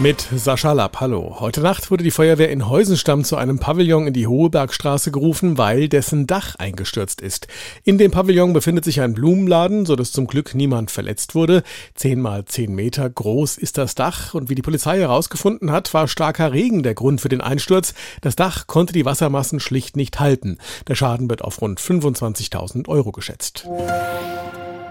Mit Sascha Lapp, hallo. Heute Nacht wurde die Feuerwehr in Heusenstamm zu einem Pavillon in die Hohebergstraße gerufen, weil dessen Dach eingestürzt ist. In dem Pavillon befindet sich ein Blumenladen, so dass zum Glück niemand verletzt wurde. Zehn mal zehn Meter groß ist das Dach und wie die Polizei herausgefunden hat, war starker Regen der Grund für den Einsturz. Das Dach konnte die Wassermassen schlicht nicht halten. Der Schaden wird auf rund 25.000 Euro geschätzt.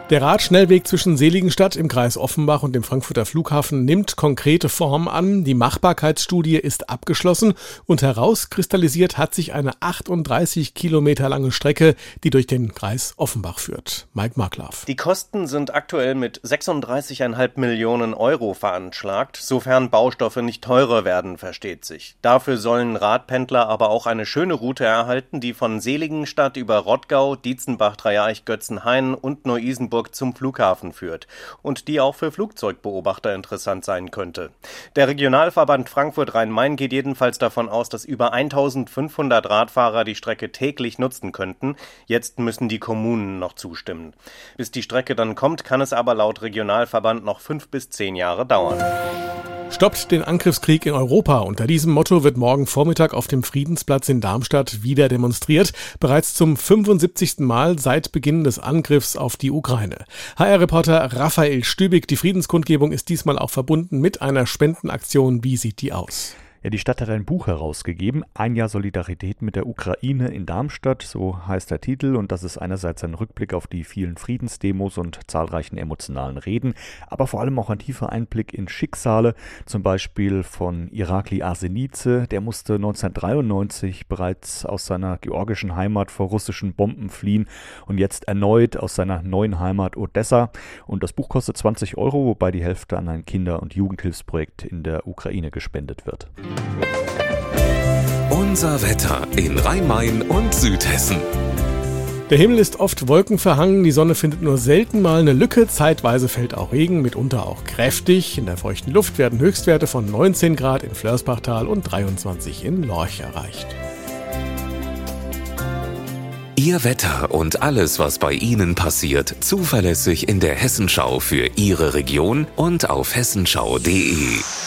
Der Radschnellweg zwischen Seligenstadt im Kreis Offenbach und dem Frankfurter Flughafen nimmt konkrete Form an. Die Machbarkeitsstudie ist abgeschlossen und herauskristallisiert hat sich eine 38 Kilometer lange Strecke, die durch den Kreis Offenbach führt. Mike Marklav. Die Kosten sind aktuell mit 36,5 Millionen Euro veranschlagt, sofern Baustoffe nicht teurer werden, versteht sich. Dafür sollen Radpendler aber auch eine schöne Route erhalten, die von Seligenstadt über Rottgau, Dietzenbach, Dreieich, Götzenhain und Neu-Isenburg Hamburg zum Flughafen führt und die auch für Flugzeugbeobachter interessant sein könnte. Der Regionalverband Frankfurt Rhein-Main geht jedenfalls davon aus, dass über 1500 Radfahrer die Strecke täglich nutzen könnten. Jetzt müssen die Kommunen noch zustimmen. Bis die Strecke dann kommt, kann es aber laut Regionalverband noch fünf bis zehn Jahre dauern. Stoppt den Angriffskrieg in Europa. Unter diesem Motto wird morgen Vormittag auf dem Friedensplatz in Darmstadt wieder demonstriert. Bereits zum 75. Mal seit Beginn des Angriffs auf die Ukraine. HR-Reporter Raphael Stübig, die Friedenskundgebung ist diesmal auch verbunden mit einer Spendenaktion. Wie sieht die aus? Ja, die Stadt hat ein Buch herausgegeben, Ein Jahr Solidarität mit der Ukraine in Darmstadt, so heißt der Titel, und das ist einerseits ein Rückblick auf die vielen Friedensdemos und zahlreichen emotionalen Reden, aber vor allem auch ein tiefer Einblick in Schicksale, zum Beispiel von Irakli Arsenice, der musste 1993 bereits aus seiner georgischen Heimat vor russischen Bomben fliehen und jetzt erneut aus seiner neuen Heimat Odessa. Und das Buch kostet 20 Euro, wobei die Hälfte an ein Kinder- und Jugendhilfsprojekt in der Ukraine gespendet wird. Unser Wetter in Rhein-Main und Südhessen. Der Himmel ist oft wolkenverhangen, die Sonne findet nur selten mal eine Lücke, zeitweise fällt auch Regen, mitunter auch kräftig. In der feuchten Luft werden Höchstwerte von 19 Grad in Flörsbachtal und 23 in Lorch erreicht. Ihr Wetter und alles, was bei Ihnen passiert, zuverlässig in der Hessenschau für Ihre Region und auf hessenschau.de.